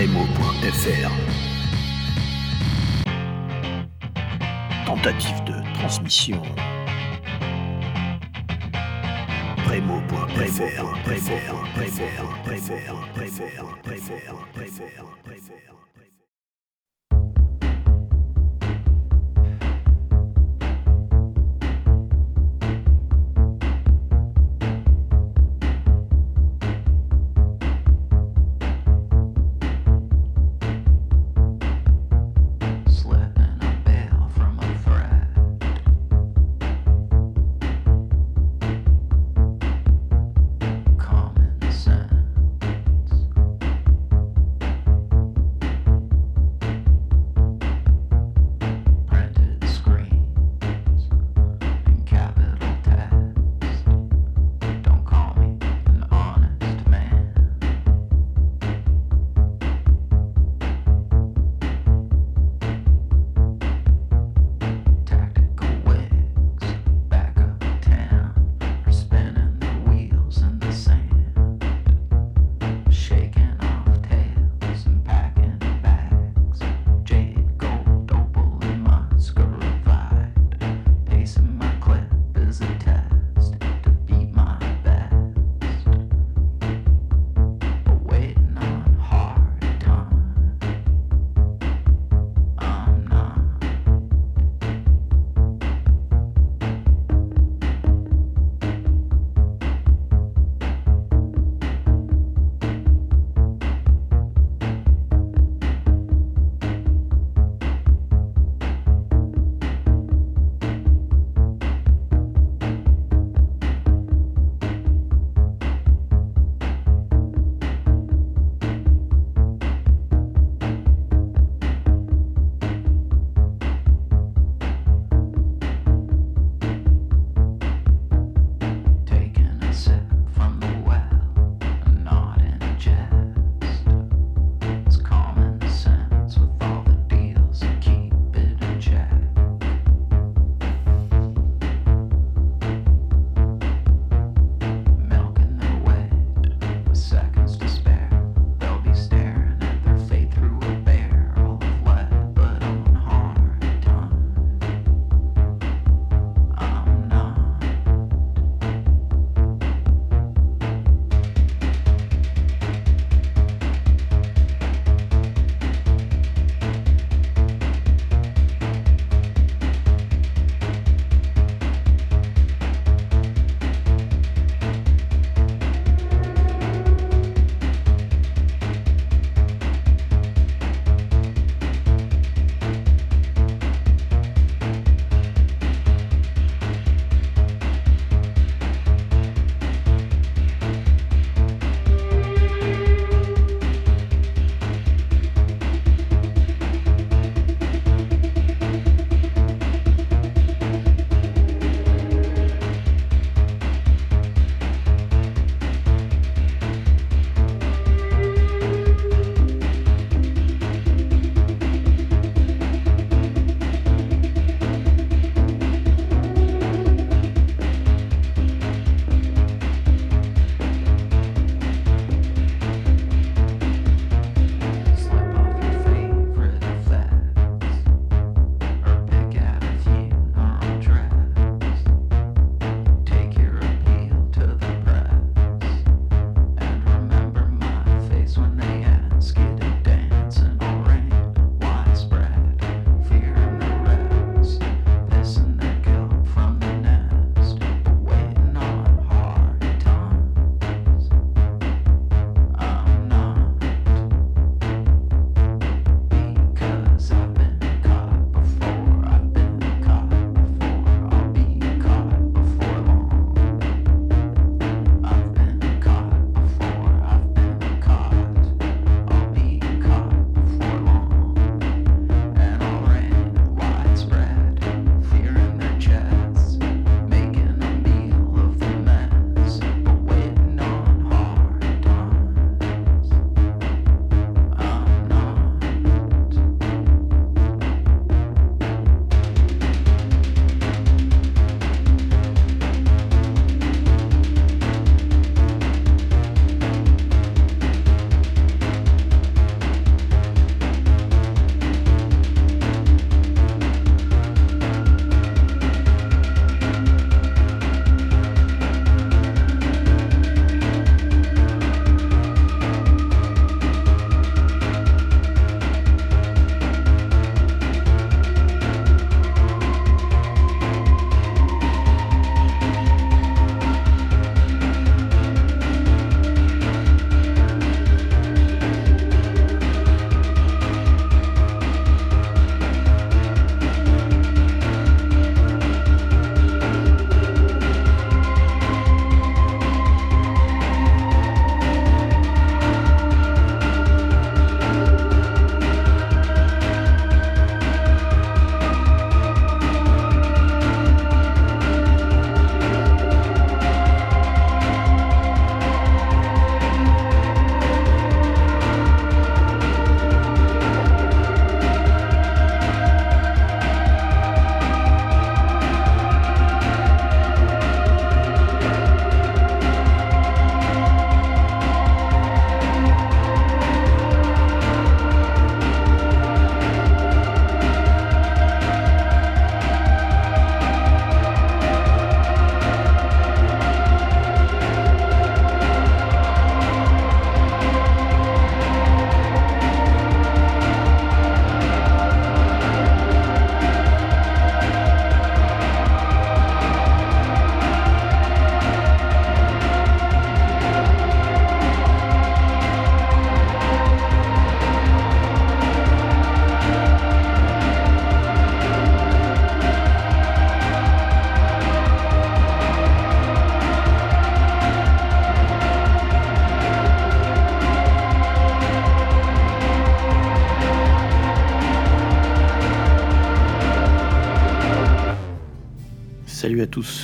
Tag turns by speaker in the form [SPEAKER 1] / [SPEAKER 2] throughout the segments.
[SPEAKER 1] Prémo.fr Tentative de transmission. Prémo.fr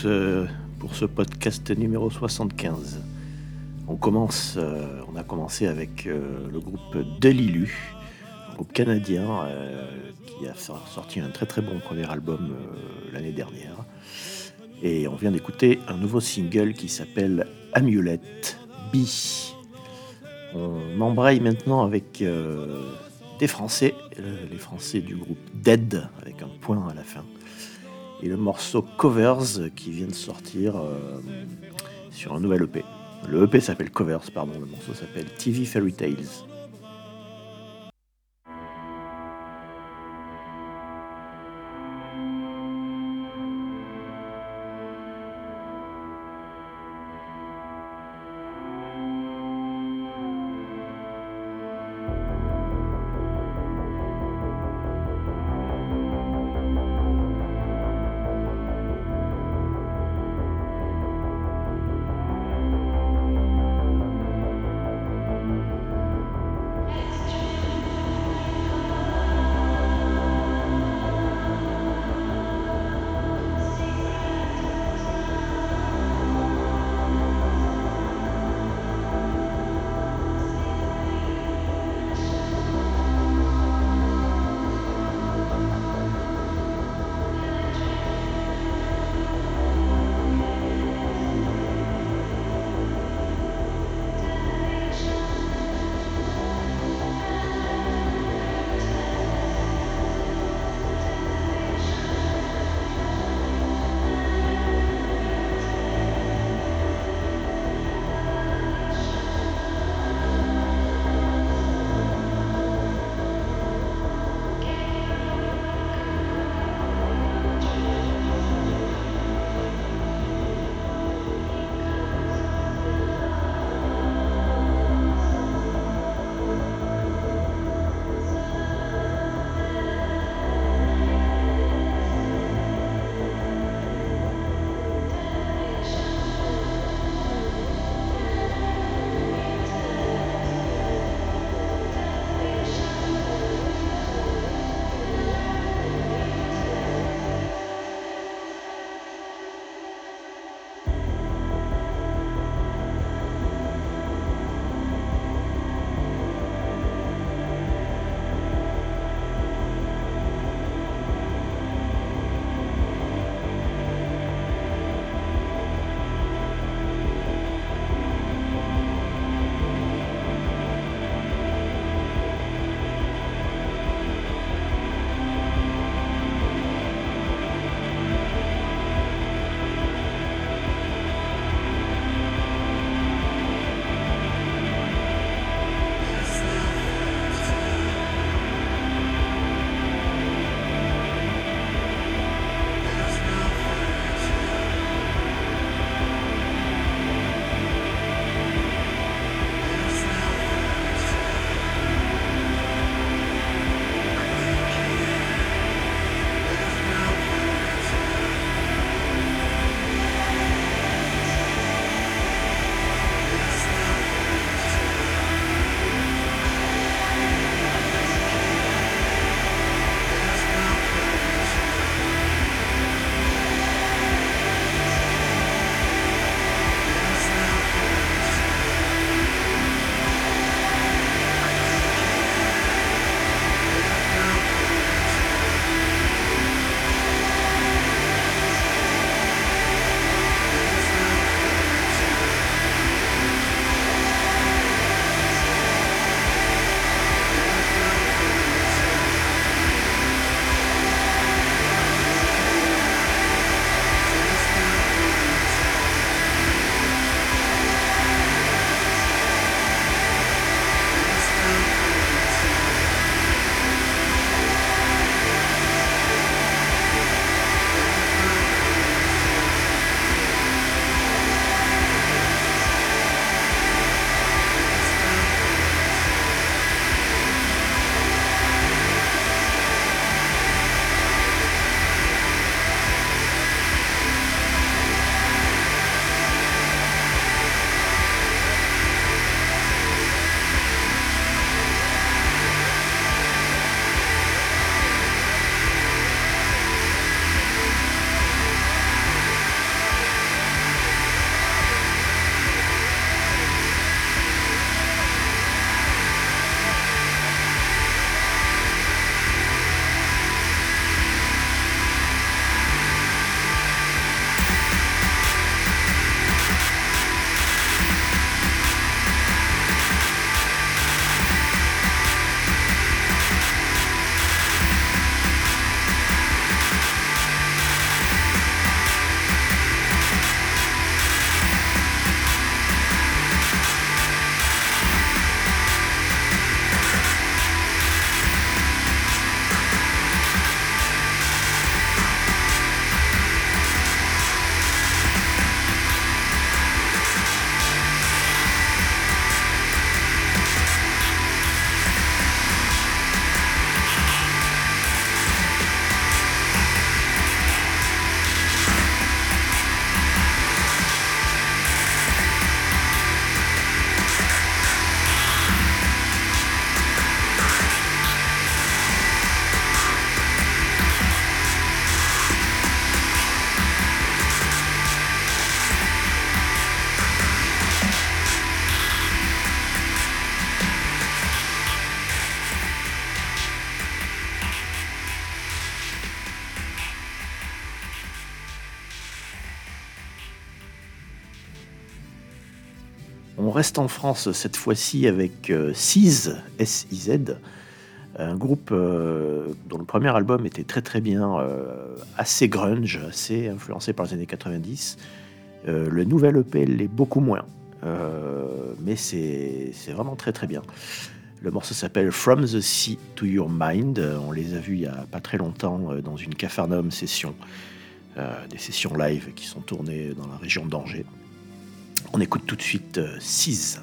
[SPEAKER 1] euh, pour ce podcast numéro 75. On commence, euh, on a commencé avec euh, le groupe Delilu, groupe canadien qui a sor- sorti un très très bon premier album l'année dernière. Et on vient d'écouter un nouveau single qui s'appelle Amulette B. On embraye maintenant avec des Français, les Français du groupe Dead, avec un point à la fin et le morceau Covers qui vient de sortir euh, sur un nouvel EP. Le EP s'appelle Covers, pardon, le morceau s'appelle TV Fairy Tales. Reste en France cette fois-ci avec euh, Siz, S-I-Z, un groupe euh, dont le premier album était très très bien, euh, assez grunge, assez influencé par les années 90. Euh, le nouvel EP l'est beaucoup moins, mais c'est vraiment très très bien. Le morceau s'appelle From the Sea to Your Mind. On les a vus il y a pas très longtemps dans une Capharnaüm session, des sessions live qui sont tournées dans la région d'Angers. On écoute tout de suite euh, 6.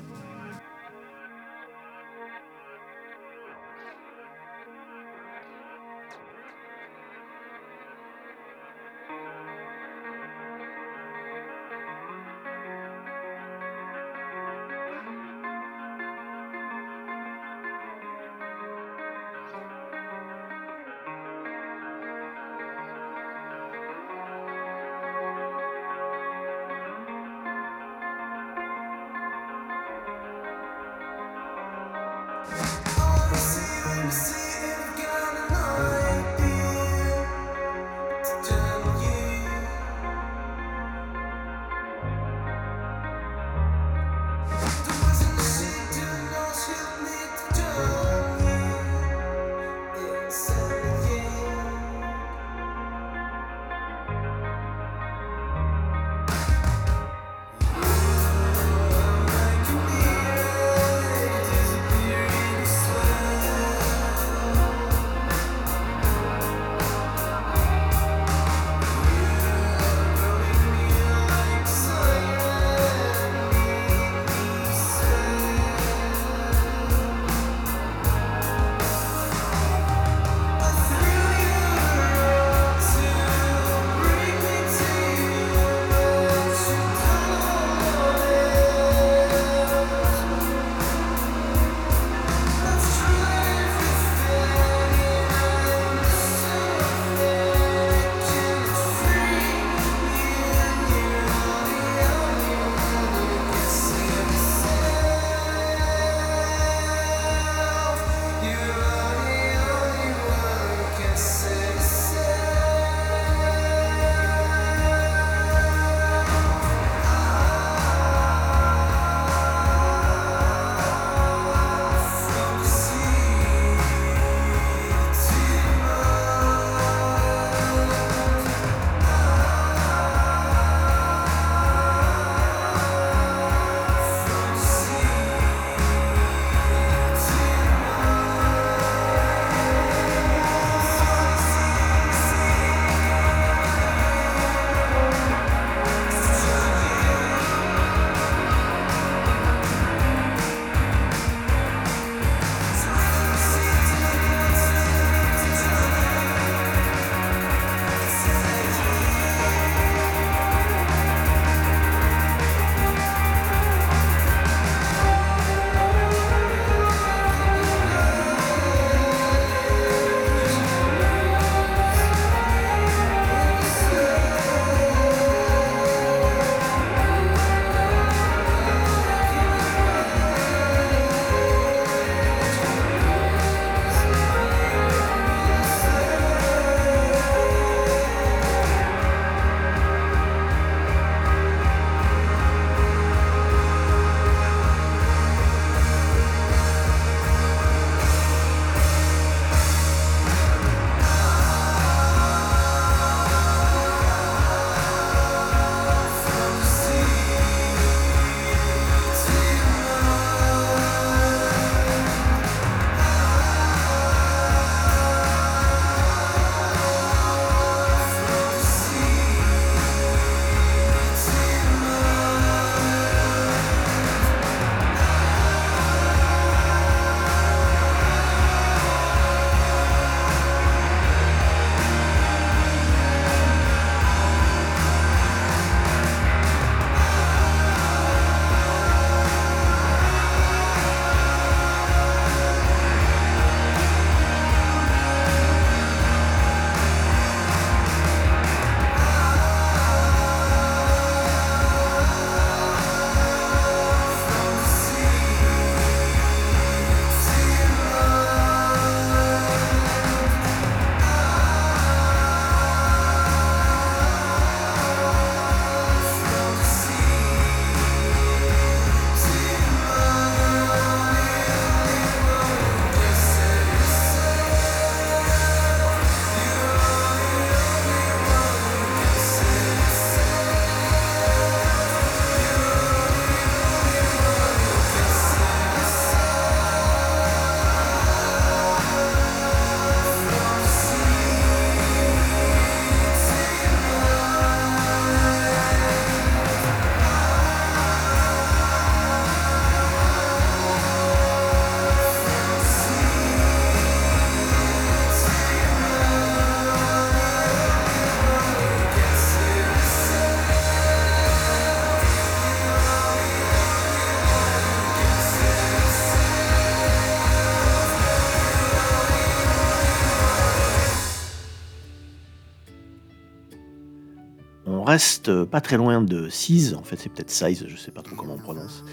[SPEAKER 1] Euh, pas très loin de Size, en fait c'est peut-être Size, je sais pas trop comment on prononce,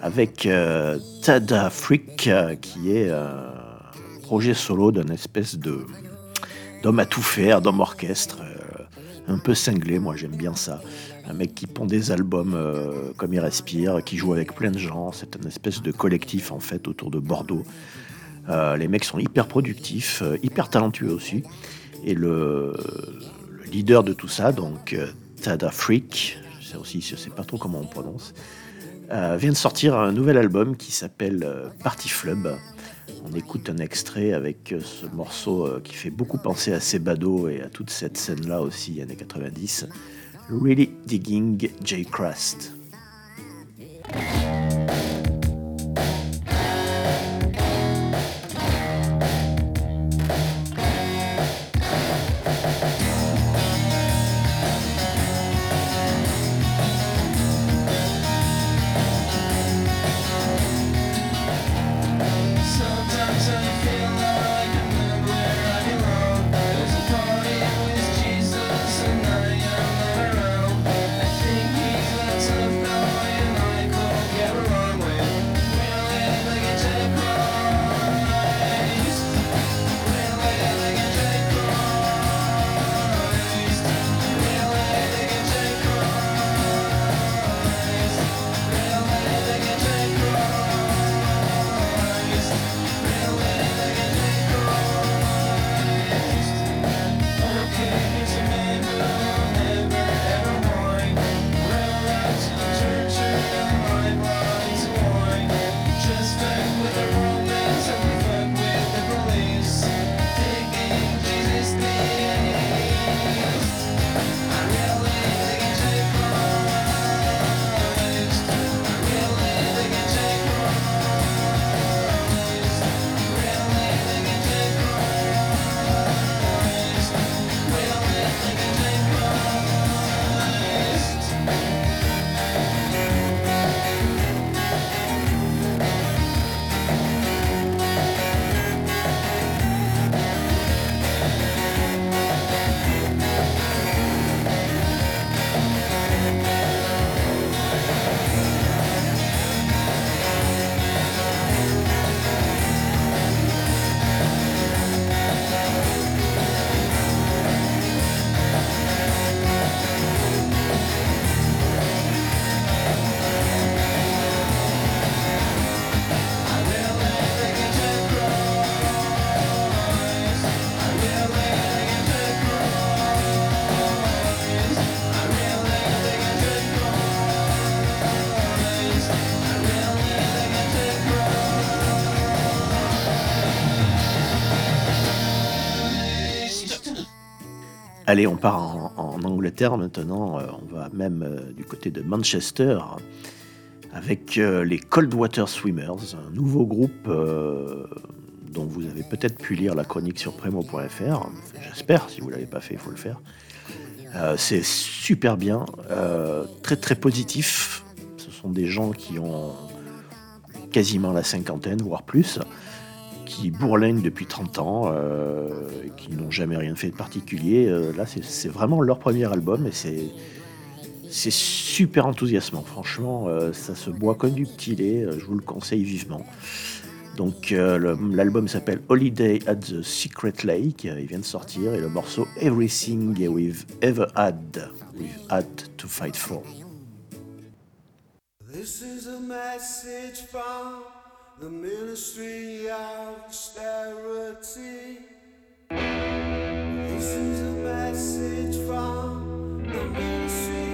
[SPEAKER 1] avec euh, Tada Freak, euh, qui est un projet solo d'un espèce de d'homme à tout faire, d'homme orchestre, euh, un peu cinglé, moi j'aime bien ça. Un mec qui pond des albums euh, comme il respire, qui joue avec plein de gens, c'est un espèce de collectif en fait autour de Bordeaux. Euh, les mecs sont hyper productifs, euh, hyper talentueux aussi. Et le, le leader de tout ça, donc euh, Tada Freak, je sais aussi, je sais pas trop comment on prononce, euh, vient de sortir un nouvel album qui s'appelle euh, Party Flub. On écoute un extrait avec euh, ce morceau qui fait beaucoup penser à Sebado et à toute cette scène-là aussi, années 90. Really Digging J. Crust. Allez, on part en, Angleterre maintenant. Euh, on va même euh, du côté de Manchester avec euh, les Coldwater Swimmers, un nouveau groupe dont vous avez peut-être pu lire la chronique sur premo.fr. J'espère, si vous ne l'avez pas fait, il faut le faire. C'est super bien, très très positif. Ce sont des gens qui ont quasiment la cinquantaine, voire plus, qui bourlinguent depuis 30 ans, euh, qui n'ont jamais rien fait de particulier. Euh, là, c'est- vraiment leur premier album et c'est super enthousiasmant. Franchement, euh, ça se boit comme du petit lait. euh, Je vous le conseille vivement. Donc, l'album s'appelle Holiday at the Secret Lake. Il vient de sortir et le morceau Everything We've Ever Had, We've Had to Fight For.
[SPEAKER 2] This is a message from the Ministry of Austerity. This is a message from the Ministry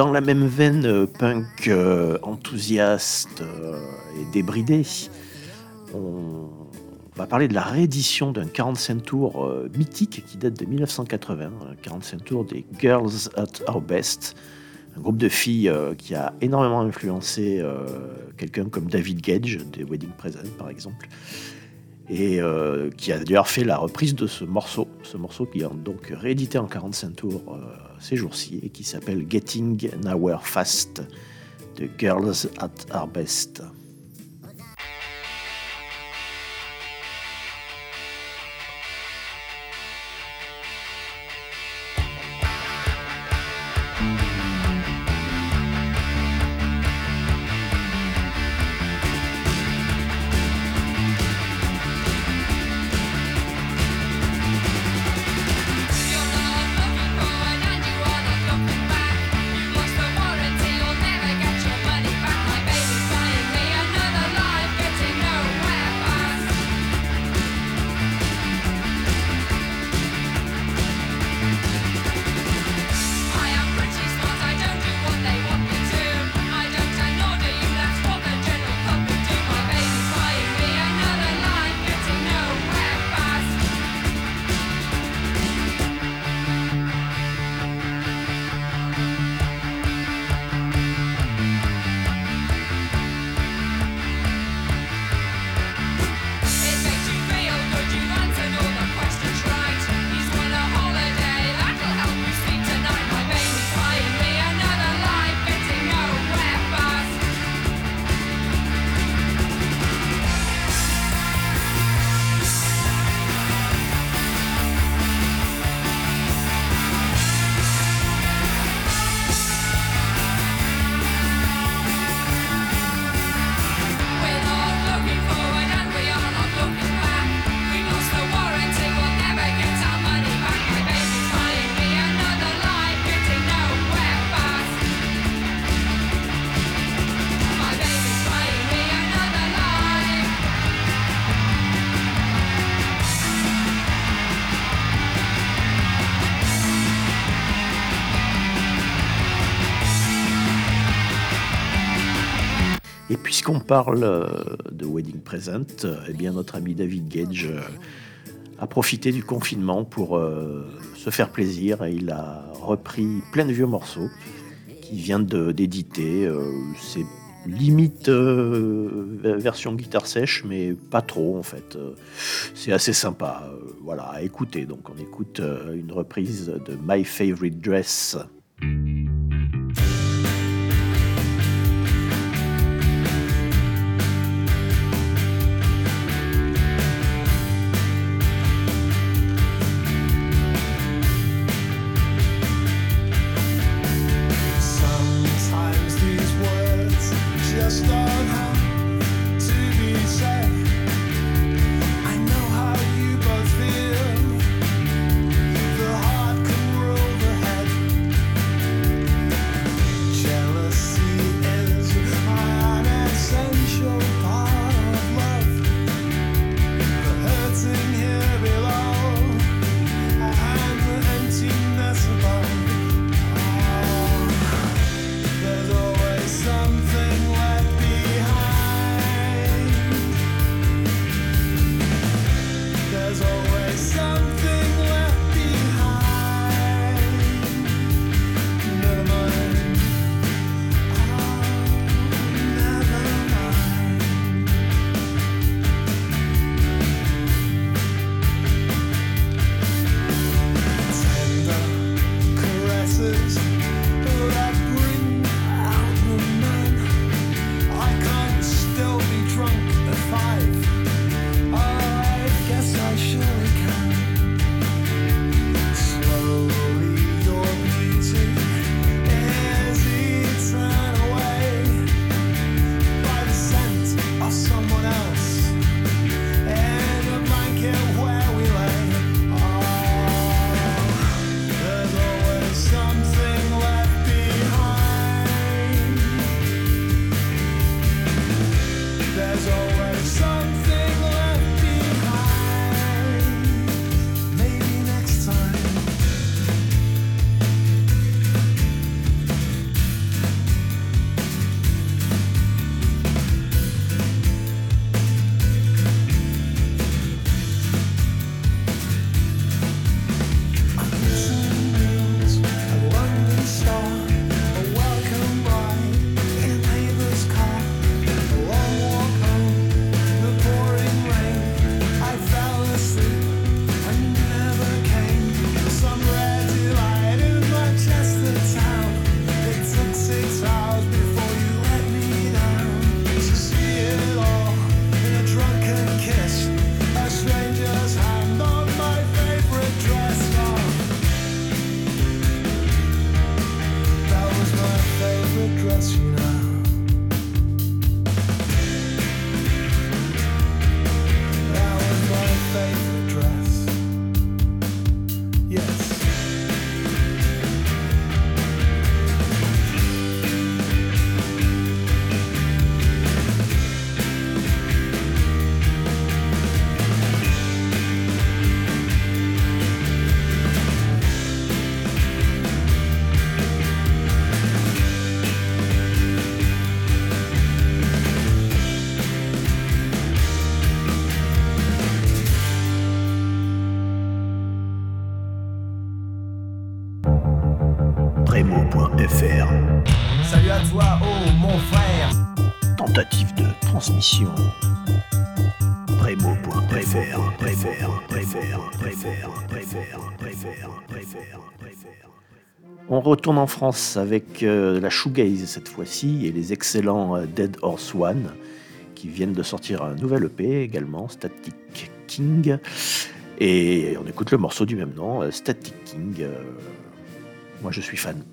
[SPEAKER 1] dans la même veine euh, punk euh, enthousiaste euh, et débridé, on va parler de la réédition d'un 45 tours mythique qui date de 1980, un 45 tours des Girls at Our Best, un groupe de filles qui a énormément influencé quelqu'un comme David Gage des Wedding Present par exemple, et euh, qui a d'ailleurs fait la reprise de ce morceau, ce morceau qui est donc réédité en 45 tours euh, ces jours-ci et qui s'appelle Getting Nowhere Fast de Girls at Our Best. Puisqu'on parle euh, de Wedding Present, euh, eh bien notre ami David Gage euh, a profité du confinement pour se faire plaisir et il a repris plein de vieux morceaux qu'il vient d'éditer. C'est limite version guitare sèche, mais pas trop en fait. C'est assez sympa, voilà, à écouter. Donc on écoute une reprise de My Favorite Dress. On retourne en France avec euh, la shoegaze cette fois-ci et les excellents euh, Dead Horse One qui viennent de sortir un nouvel EP également, Static King. Et on écoute le morceau du même nom, euh, Static King. Moi je suis fan.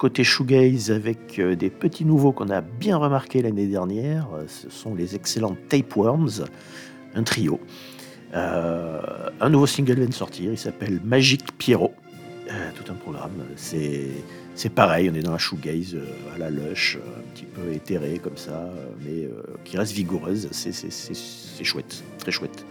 [SPEAKER 1] Côté shoegaze avec euh, des petits nouveaux qu'on a bien remarqué l'année dernière. Euh, Ce sont les excellents Tapeworms, un trio. Euh, un nouveau single vient de sortir, il s'appelle Magic Pierrot. Tout un programme. C'est pareil, on est dans la shoegaze à la lush, un petit peu éthérée comme ça, mais qui reste vigoureuse. C'est chouette, très chouette.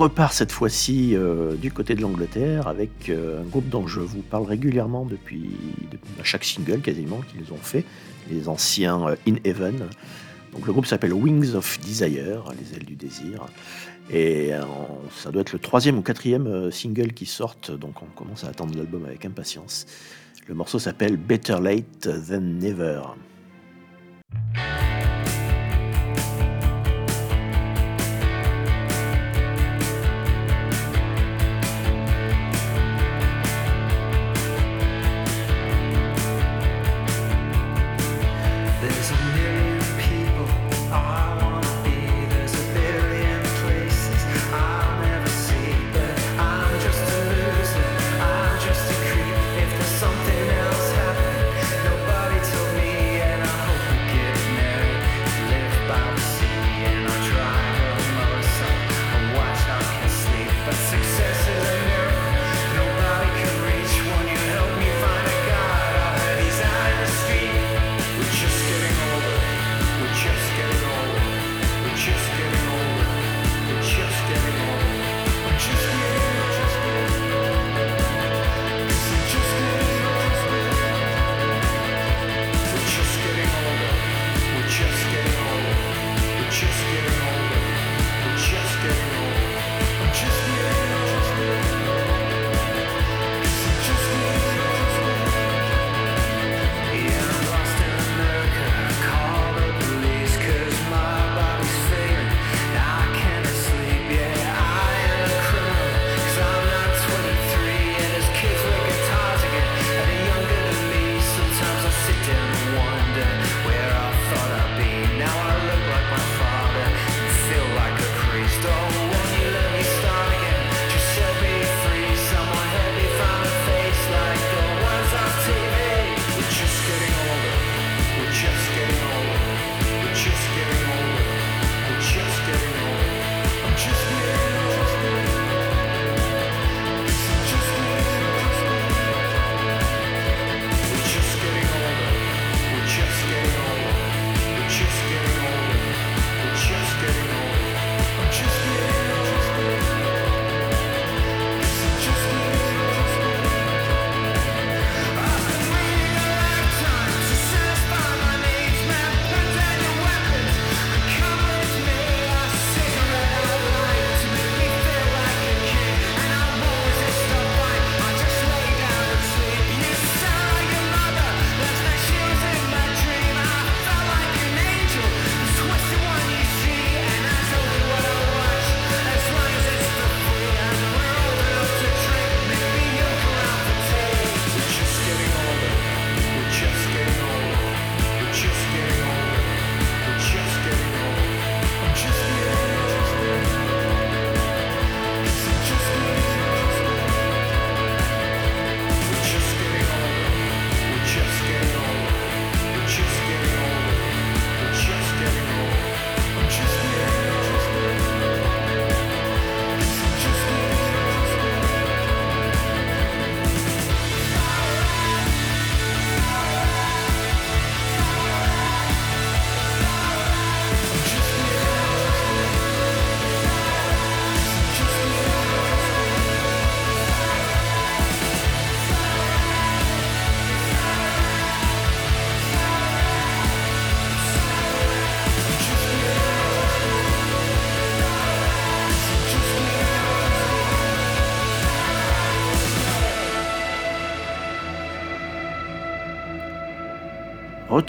[SPEAKER 3] repart cette fois-ci euh, du côté de l'Angleterre avec euh, un groupe dont je vous parle régulièrement depuis, à chaque single quasiment qu'ils ont fait, les anciens euh, In Heaven. Donc le groupe s'appelle Wings of Desire, les ailes du désir. Et ça doit être le troisième ou quatrième single qui sortent, donc on commence à attendre l'album avec impatience. Le morceau s'appelle Better Late Than Never.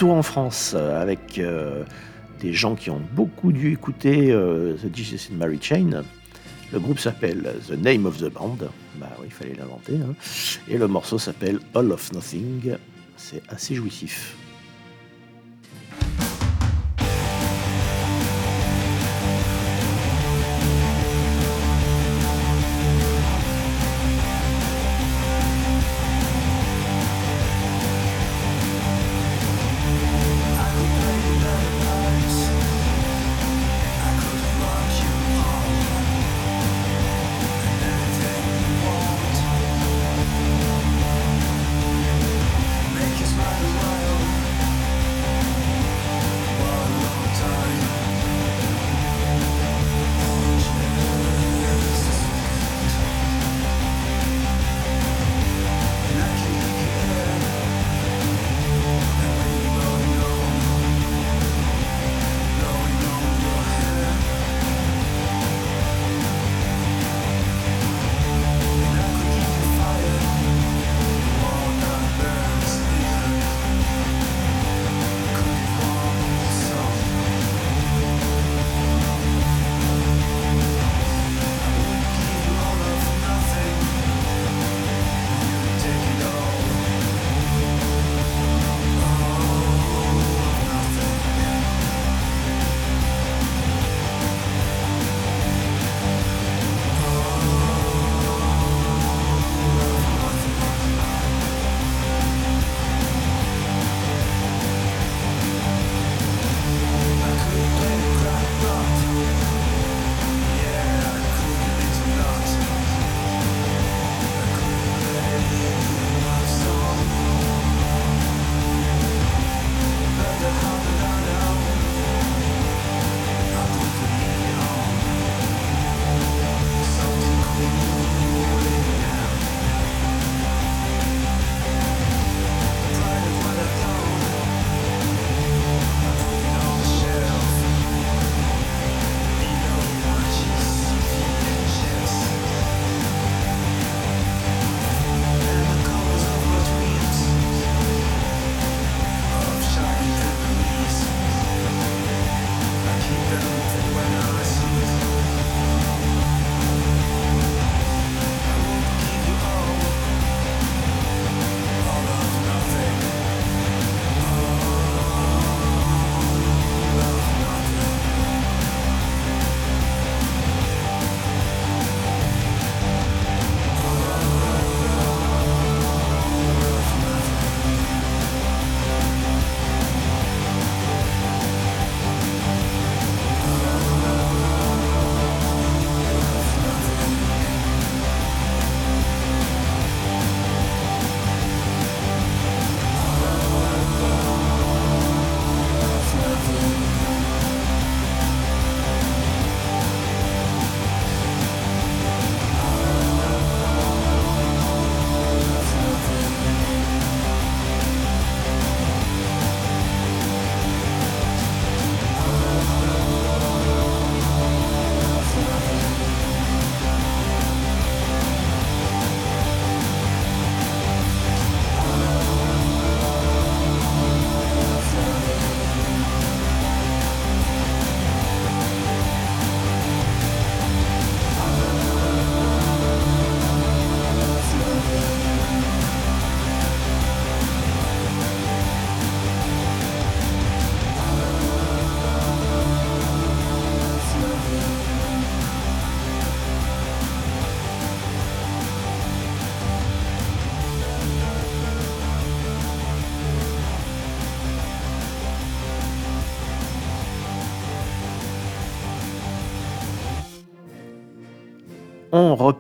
[SPEAKER 3] retour en France euh, avec euh, des gens qui ont beaucoup dû écouter euh, The Jesus in Mary Chain. Le groupe s'appelle The Name of the Band. Bah oui, il fallait l'inventer. Hein. Et le morceau s'appelle All of Nothing. C'est assez jouissif.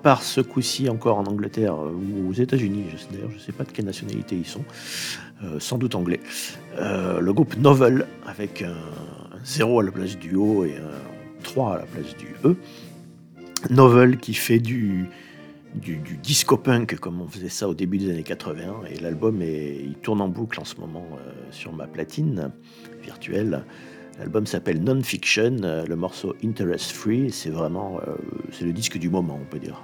[SPEAKER 1] On repart ce coup-ci encore en Angleterre euh, ou aux États-Unis. D'ailleurs, je ne sais pas de quelle nationalité ils sont. Euh, sans doute anglais. Euh, le groupe Novel avec un, un 0 à la place du O et un 3 à la place du E. Novel qui fait du, du, disco punk comme on faisait ça au début des années 80 et l'album il tourne en boucle en ce moment sur ma platine virtuelle. L'album s'appelle Non-Fiction, euh, le morceau Interest Free, c'est vraiment c'est le disque du moment on peut dire.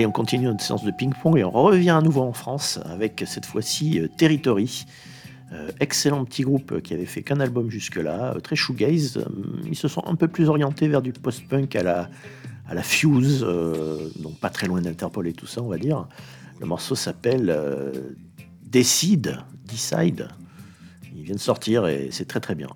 [SPEAKER 1] Allez, on continue notre séance de ping-pong et on revient à nouveau en France avec cette fois-ci euh, Territory. Euh, excellent petit groupe qui avait fait qu'un album jusque-là, euh, très shoegaze. Ils se sont un peu plus orientés vers du post-punk à la, à la Fuse, donc pas très loin d'Interpol et tout ça, on va dire. Le morceau s'appelle Decide, Decide. Il vient de sortir et c'est très très bien.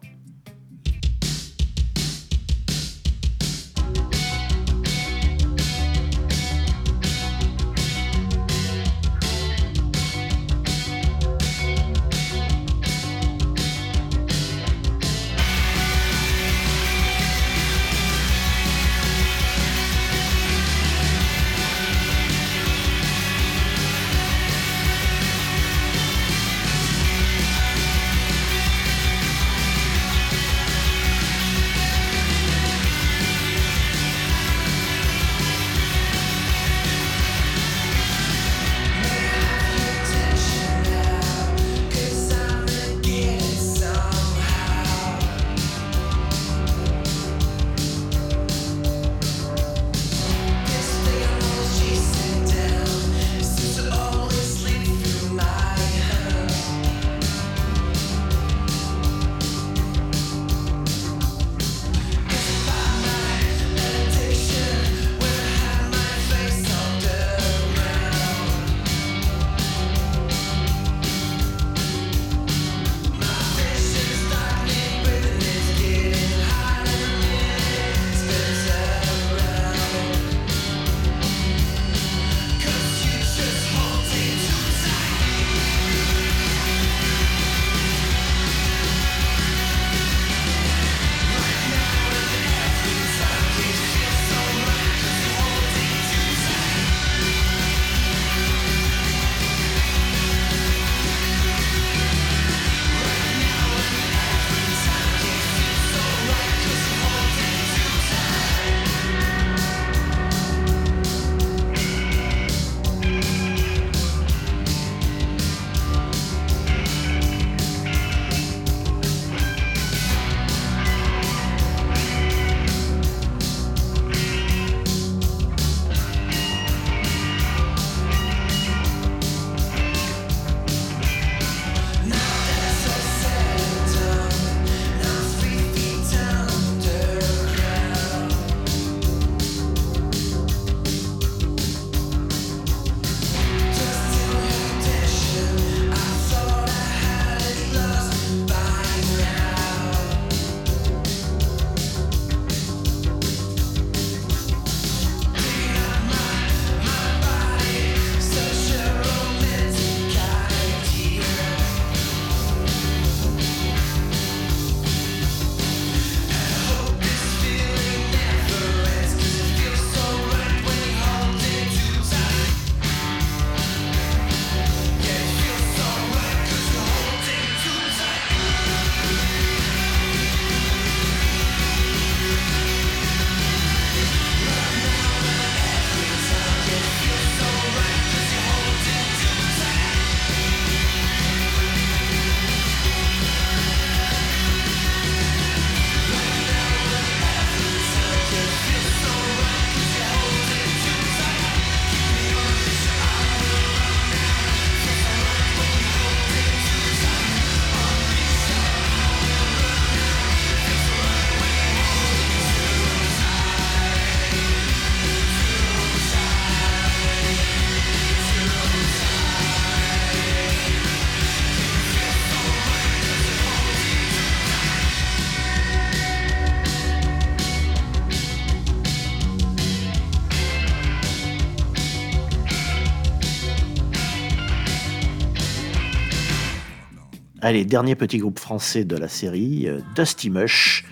[SPEAKER 1] Allez, dernier petit groupe français de la série, euh, Dusty Mush.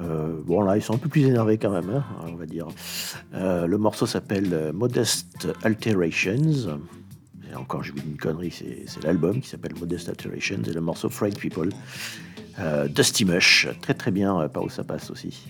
[SPEAKER 1] Euh, bon là, ils sont un peu plus énervés quand même, hein, on va dire. Euh, le morceau s'appelle Modest Alterations. Et encore, vous dis une connerie, c'est l'album qui s'appelle Modest Alterations et le morceau Fried People. Dusty Mush, très très bien, par où ça passe aussi.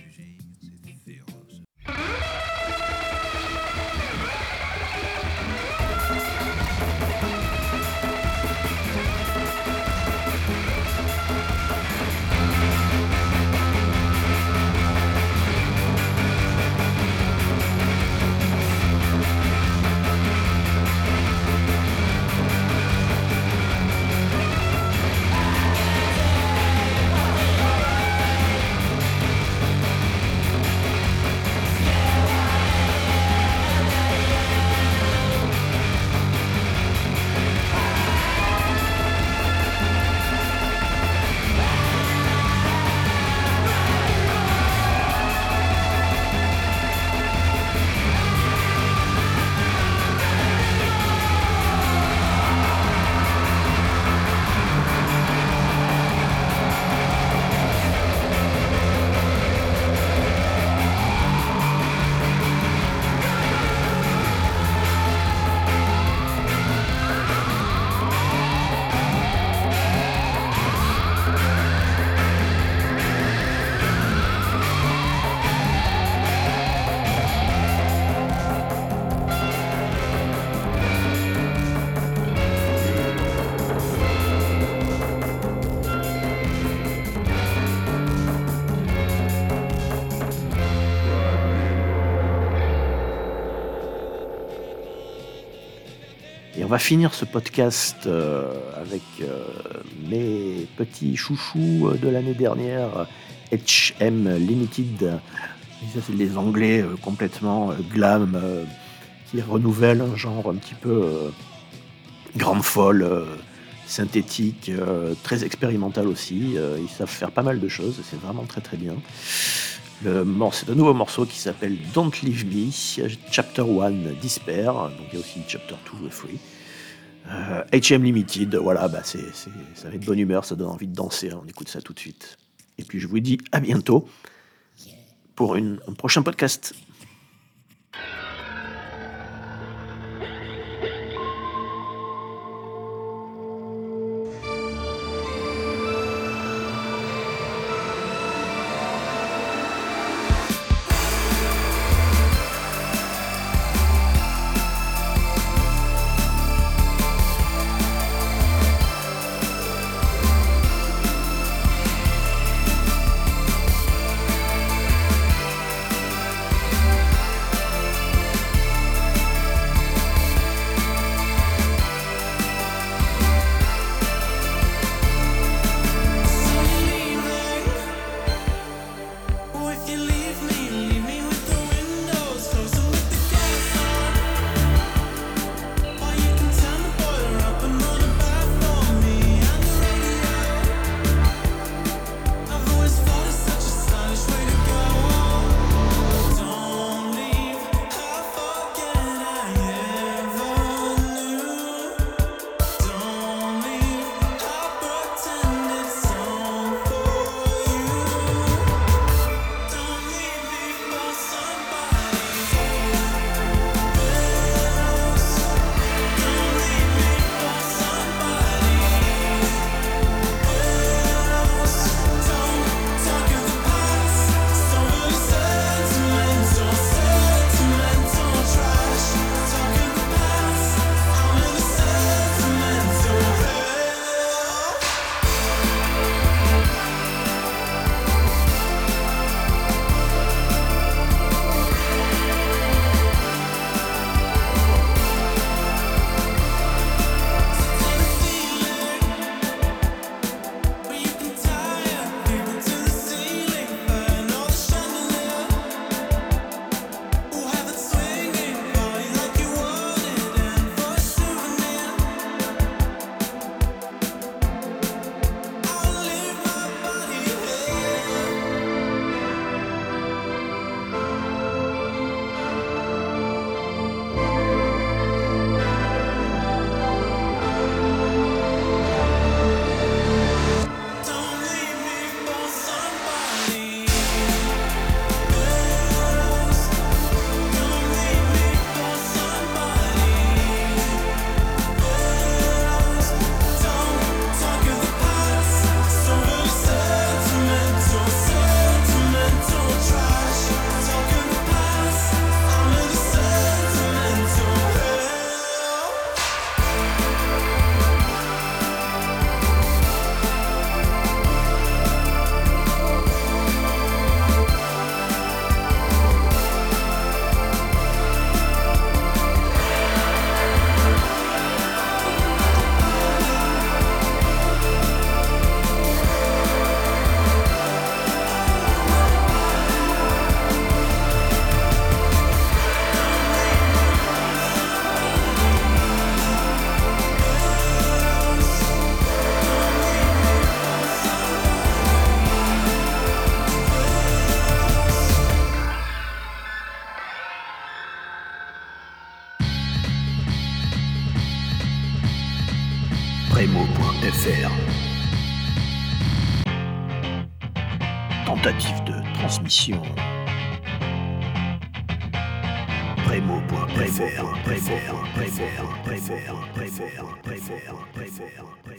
[SPEAKER 1] Va finir ce podcast euh, avec euh, mes petits chouchous euh, de l'année dernière, HM Limited. Et ça, c'est les Anglais complètement glam, qui renouvellent un genre un petit peu grande folle, synthétique, très expérimental aussi. Ils savent faire pas mal de choses, c'est vraiment très très bien. Le morceau, un nouveau morceau qui s'appelle Don't Leave Me, Chapter 1 Despair, donc il y a aussi Chapter 2 Free. HM Limited, voilà, bah c'est, c'est- ça met de bonne humeur, ça donne envie de danser, hein, on écoute ça tout de suite. Et puis je vous dis à bientôt pour un prochain podcast. Prémo.fr